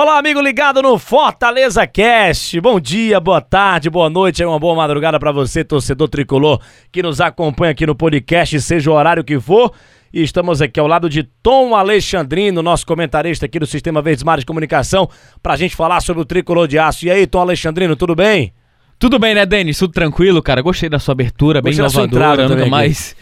Olá, amigo ligado no Fortaleza Cast. Bom dia, boa tarde, boa noite, uma boa madrugada para você, torcedor tricolor que nos acompanha aqui no podcast, seja o horário que for. E estamos aqui ao lado de Tom Alexandrino, nosso comentarista aqui do Sistema Verdes Mares de Comunicação, pra gente falar sobre o tricolor de aço. E aí, Tom Alexandrino, tudo bem? Tudo bem, né, Denis? Tudo tranquilo, cara. Gostei da sua abertura, bem Gostei inovadora. entrada Nunca mais.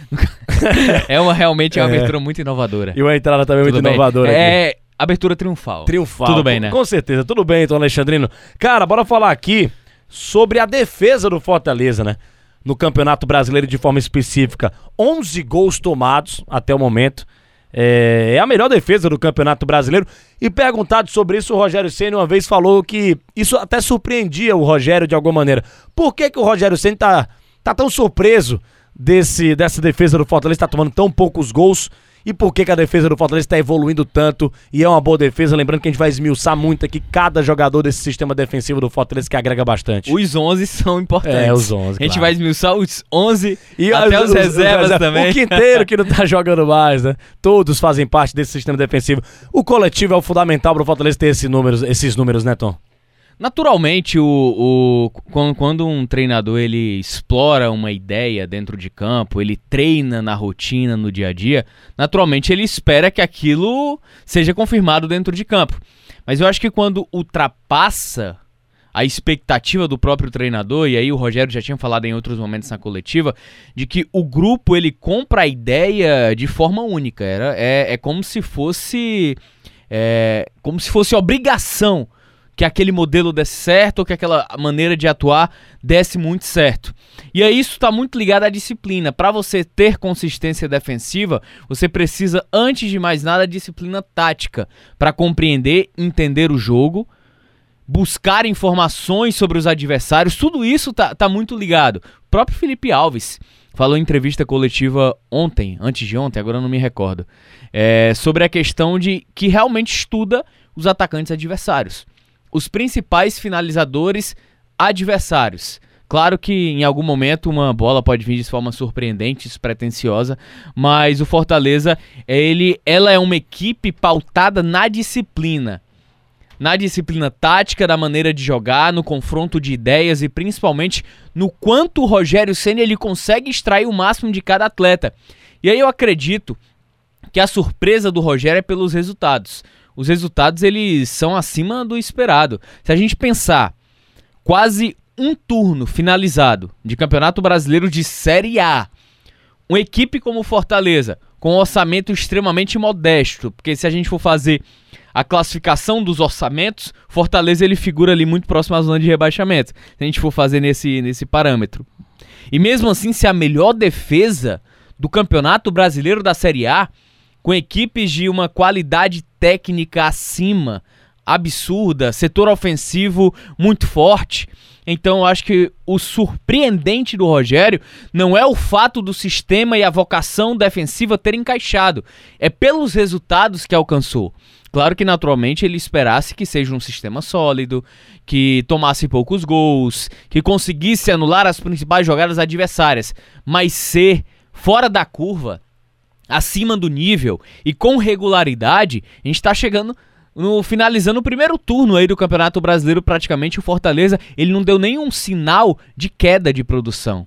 é uma realmente é uma É. abertura muito inovadora. E uma entrada também Tudo muito bem. inovadora aqui. Abertura triunfal. Triunfal. Tudo bem, né? Com certeza, tudo bem, Tom Alexandrino. Cara, bora falar aqui sobre a defesa do Fortaleza, né? No Campeonato Brasileiro de forma específica. 11 gols tomados até o momento. É, é a melhor defesa do Campeonato Brasileiro. E perguntado sobre isso, o Rogério Senna uma vez falou que isso até surpreendia o Rogério de alguma maneira. Por que, que o Rogério Senna tá, tá tão surpreso desse, dessa defesa do Fortaleza, tá tomando tão poucos gols? E por que, que a defesa do Fortaleza está evoluindo tanto e é uma boa defesa? Lembrando que a gente vai esmiuçar muito aqui cada jogador desse sistema defensivo do Fortaleza que agrega bastante. Os 11 são importantes. É, os 11, A gente claro. vai esmiuçar os 11 E até as- os, reservas também. O quinteiro que não tá jogando mais, né? Todos fazem parte desse sistema defensivo. O coletivo é o fundamental pro Fortaleza ter esses números, esses números, né, Tom? Naturalmente, o, o- quando, um treinador ele explora uma ideia dentro de campo, ele treina na rotina, no dia a dia, naturalmente ele espera que aquilo seja confirmado dentro de campo. Mas eu acho que quando ultrapassa a expectativa do próprio treinador, e aí o Rogério já tinha falado em outros momentos na coletiva, de que o grupo ele compra a ideia de forma única. Era, é, é como se fosse. É, como se fosse obrigação que aquele modelo desse certo ou que aquela maneira de atuar desse muito certo. E aí isso está muito ligado à disciplina. Para você ter consistência defensiva, você precisa, antes de mais nada, disciplina tática para compreender, entender o jogo, buscar informações sobre os adversários. Tudo isso tá, tá muito ligado. O próprio Felipe Alves falou em entrevista coletiva ontem, antes de ontem, agora não me recordo, é, sobre a questão de que realmente estuda os atacantes adversários os principais finalizadores adversários. Claro que em algum momento uma bola pode vir de forma surpreendente, despretensiosa, mas o Fortaleza, ele, ela é uma equipe pautada na disciplina. Na disciplina tática, da maneira de jogar, no confronto de ideias e principalmente no quanto o Rogério Senna ele consegue extrair o máximo de cada atleta. E aí eu acredito que a surpresa do Rogério é pelos resultados os resultados eles são acima do esperado. Se a gente pensar quase um turno finalizado de Campeonato Brasileiro de Série A, uma equipe como Fortaleza, com um orçamento extremamente modesto, porque se a gente for fazer a classificação dos orçamentos, Fortaleza ele figura ali muito próximo à zona de rebaixamento, se a gente for fazer nesse, nesse parâmetro. E mesmo assim, se a melhor defesa do Campeonato Brasileiro da Série A, com equipes de uma qualidade técnica acima, absurda, setor ofensivo muito forte. Então eu acho que o surpreendente do Rogério não é o fato do sistema e a vocação defensiva terem encaixado, é pelos resultados que alcançou. Claro que naturalmente ele esperasse que seja um sistema sólido, que tomasse poucos gols, que conseguisse anular as principais jogadas adversárias, mas ser fora da curva acima do nível e com regularidade, a gente tá chegando no finalizando o primeiro turno aí do Campeonato Brasileiro, praticamente o Fortaleza, ele não deu nenhum sinal de queda de produção.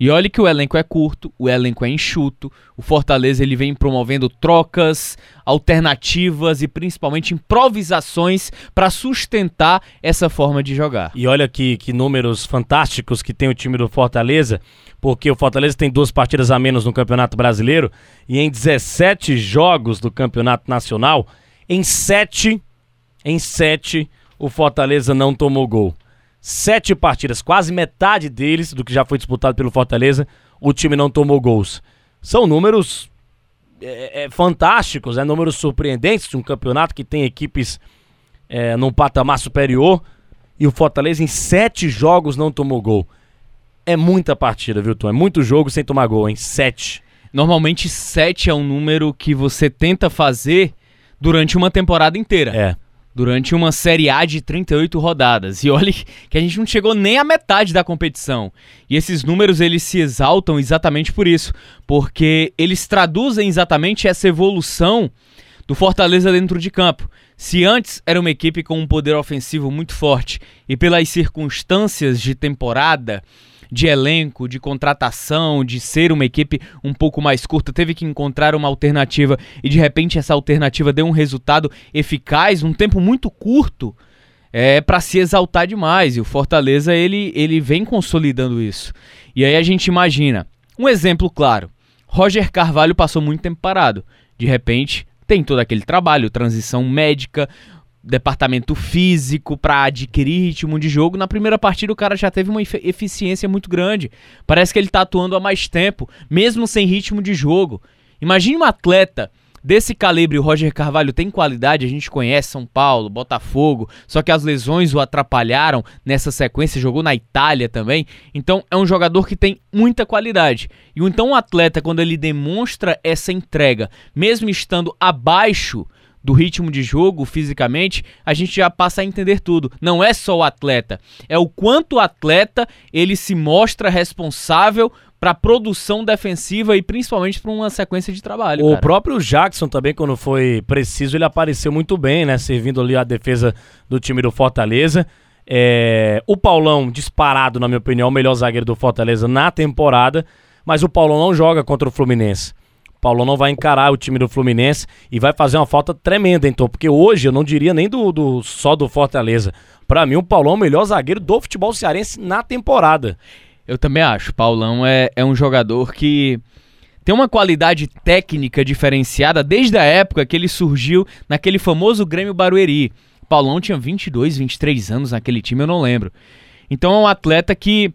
E olha que o elenco é curto, o elenco é enxuto, o Fortaleza ele vem promovendo trocas, alternativas e principalmente improvisações para sustentar essa forma de jogar. E olha que, que números fantásticos que tem o time do Fortaleza, porque o Fortaleza tem duas partidas a menos no Campeonato Brasileiro e em 17 jogos do Campeonato Nacional, em 7, em 7, o Fortaleza não tomou gol. Sete partidas, quase metade deles, do que já foi disputado pelo Fortaleza, o time não tomou gols. São números é, é, fantásticos, é, números surpreendentes de um campeonato que tem equipes é, num patamar superior e o Fortaleza em sete jogos não tomou gol. É muita partida, viu, Tom? É muito jogo sem tomar gol, em sete. Normalmente 7 é um número que você tenta fazer durante uma temporada inteira. É. durante uma Série A de 38 rodadas. E olhe que a gente não chegou nem à metade da competição. E esses números eles se exaltam exatamente por isso, porque eles traduzem exatamente essa evolução do Fortaleza dentro de campo. Se antes era uma equipe com um poder ofensivo muito forte e pelas circunstâncias de temporada, de elenco, de contratação, de ser uma equipe um pouco mais curta, teve que encontrar uma alternativa e de repente essa alternativa deu um resultado eficaz, um tempo muito curto, é para se exaltar demais. E o Fortaleza ele, ele vem consolidando isso. E aí a gente imagina, um exemplo claro, Roger Carvalho passou muito tempo parado. De repente, tem todo aquele trabalho, transição médica, departamento físico para adquirir ritmo de jogo. Na primeira partida o cara já teve uma eficiência muito grande. Parece que ele está atuando há mais tempo, mesmo sem ritmo de jogo. Imagine um atleta desse calibre, o Roger Carvalho tem qualidade, a gente conhece São Paulo, Botafogo, só que as lesões o atrapalharam nessa sequência, jogou na Itália também. Então é um jogador que tem muita qualidade. E então um atleta quando ele demonstra essa entrega, mesmo estando abaixo do ritmo de jogo fisicamente, a gente já passa a entender tudo. Não é só o atleta, é o quanto o atleta ele se mostra responsável para produção defensiva e principalmente para uma sequência de trabalho. O cara. próprio Jackson também, quando foi preciso, ele apareceu muito bem, né? Servindo ali a defesa do time do Fortaleza. É... O Paulão, disparado, na minha opinião, o melhor zagueiro do Fortaleza na temporada, mas o Paulão não joga contra o Fluminense. Paulo não vai encarar o time do Fluminense e vai fazer uma falta tremenda, então, porque hoje eu não diria nem do, do só do Fortaleza. Para mim, o Paulão é o melhor zagueiro do futebol cearense na temporada. Eu também acho. Paulão é, é um jogador que tem uma qualidade técnica diferenciada desde a época que ele surgiu naquele famoso Grêmio Barueri. Paulão tinha 22, 23 anos naquele time, eu não lembro. Então é um atleta que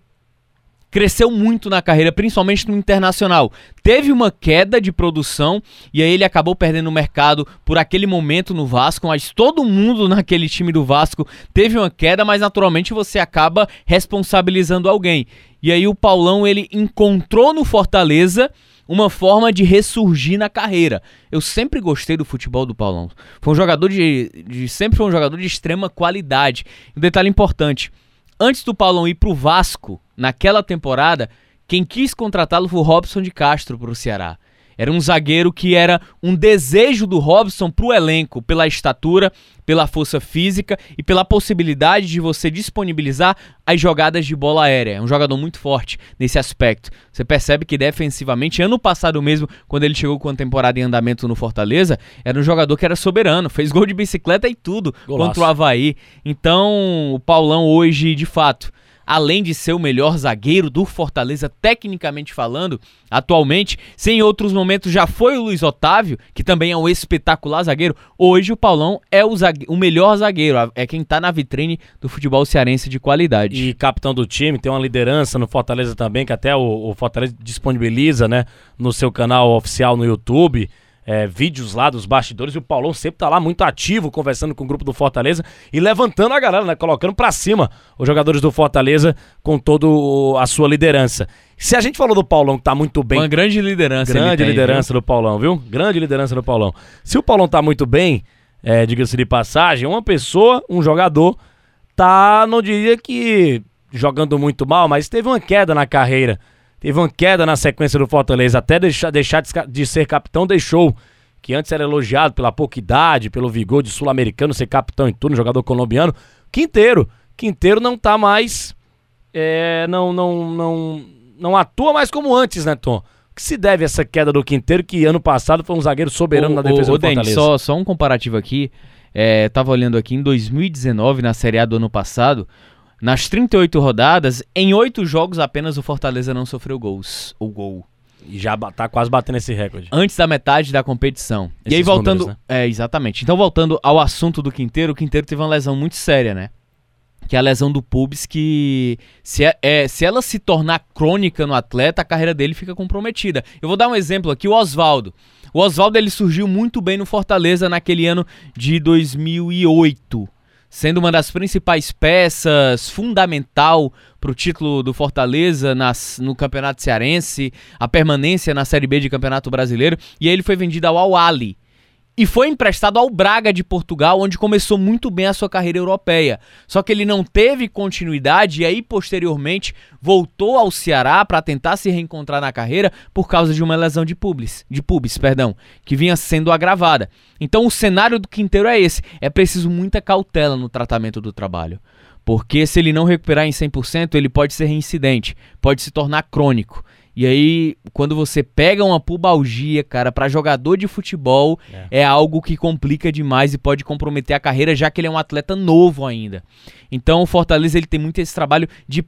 cresceu muito na carreira, principalmente no internacional. Teve uma queda de produção e aí ele acabou perdendo o mercado por aquele momento no Vasco, mas todo mundo naquele time do Vasco teve uma queda, mas naturalmente você acaba responsabilizando alguém. E aí o Paulão ele encontrou no Fortaleza uma forma de ressurgir na carreira. Eu sempre gostei do futebol do Paulão. Foi um jogador de, de sempre foi um jogador de extrema qualidade. Um detalhe importante, antes do Paulão ir pro Vasco, naquela temporada, quem quis contratá-lo foi o Robson de Castro para o Ceará. Era um zagueiro que era um desejo do Robson para o elenco, pela estatura, pela força física e pela possibilidade de você disponibilizar as jogadas de bola aérea. É um jogador muito forte nesse aspecto. Você percebe que defensivamente, ano passado mesmo, quando ele chegou com a temporada em andamento no Fortaleza, era um jogador que era soberano, fez gol de bicicleta e tudo Golaço. contra o Havaí. Então, o Paulão hoje, de fato, além de ser o melhor zagueiro do Fortaleza, tecnicamente falando, atualmente, se em outros momentos já foi o Luiz Otávio, que também é um espetacular zagueiro, hoje o Paulão é o, o melhor zagueiro, é quem tá na vitrine do futebol cearense de qualidade. E capitão do time, tem uma liderança no Fortaleza também, que até o, o Fortaleza disponibiliza, né, no seu canal oficial no YouTube é, vídeos lá dos bastidores e o Paulão sempre tá lá muito ativo, conversando com o grupo do Fortaleza e levantando a galera, né? Colocando para cima os jogadores do Fortaleza com toda a sua liderança. Se a gente falou do Paulão que tá muito bem. Uma grande liderança. Grande tem, liderança viu? do Paulão, viu? Grande liderança do Paulão. Se o Paulão tá muito bem, é, diga-se de passagem, uma pessoa, um jogador, tá, não diria que jogando muito mal, mas teve uma queda na carreira teve uma queda na sequência do Fortaleza, até deixar, deixar de ser capitão, deixou. Que antes era elogiado pela pouca idade, pelo vigor de sul-americano, ser capitão em turno, jogador colombiano. Quinteiro. Quinteiro não tá mais. É, não, não, não, não atua mais como antes, né, Tom? O que se deve a essa queda do Quinteiro, que ano passado foi um zagueiro soberano o, na defesa o, do Fortaleza? Só, só um comparativo aqui. É, tava olhando aqui em 2019, na Série A do ano passado, nas 38 rodadas, em 8 jogos apenas o Fortaleza não sofreu gols. O gol. E já tá quase batendo esse recorde. Antes da metade da competição. Esses e aí voltando. Números, né? É, exatamente. Então, voltando ao assunto do Quinteiro, o Quinteiro teve uma lesão muito séria, né? Que é a lesão do pubis, que se, é, é, se ela se tornar crônica no atleta, a carreira dele fica comprometida. Eu vou dar um exemplo aqui, o Oswaldo. O Oswaldo ele surgiu muito bem no Fortaleza naquele ano de 2008 sendo uma das principais peças, fundamental para o título do Fortaleza nas, no Campeonato Cearense, a permanência na Série B de Campeonato Brasileiro, e aí ele foi vendido ao Al-Ali. E foi emprestado ao Braga de Portugal, onde começou muito bem a sua carreira europeia. Só que ele não teve continuidade e aí posteriormente voltou ao Ceará para tentar se reencontrar na carreira por causa de uma lesão de pubis, de pubis, perdão, que vinha sendo agravada. Então o cenário do Quinteiro é esse, é preciso muita cautela no tratamento do trabalho. Porque se ele não recuperar em 100%, ele pode ser reincidente, pode se tornar crônico. E aí, quando você pega uma pubalgia, cara, para jogador de futebol, é. é. algo que complica demais e pode comprometer a carreira, já que ele é um atleta novo ainda. Então, o Fortaleza ele tem muito esse trabalho de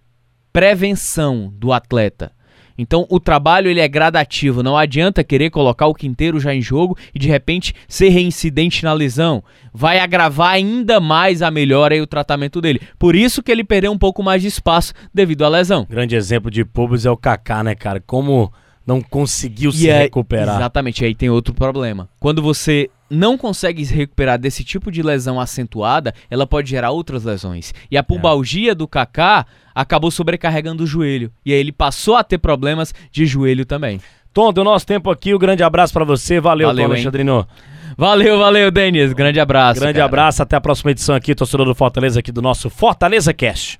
prevenção do atleta. Então o trabalho ele é gradativo, não adianta querer colocar o Quinteiro já em jogo e de repente ser reincidente na lesão. Vai agravar ainda mais a melhora e o tratamento dele. Por isso que ele perdeu um pouco mais de espaço devido à lesão. Grande exemplo de públicos é o Kaká, né, cara? Como não conseguiu e se é, recuperar. Exatamente, aí tem outro problema. Quando você não consegue se recuperar desse tipo de lesão acentuada, ela pode gerar outras lesões. E a pubalgia é. do Kaká acabou sobrecarregando o joelho. E aí ele passou a ter problemas de joelho também. Tom, do nosso tempo aqui, um grande abraço para você. Valeu, Valeu Tom Alexandrino. Valeu, valeu, Denis. Grande abraço. Grande cara. abraço, até a próxima edição aqui, torcedor do Fortaleza, aqui do nosso Fortaleza Cast.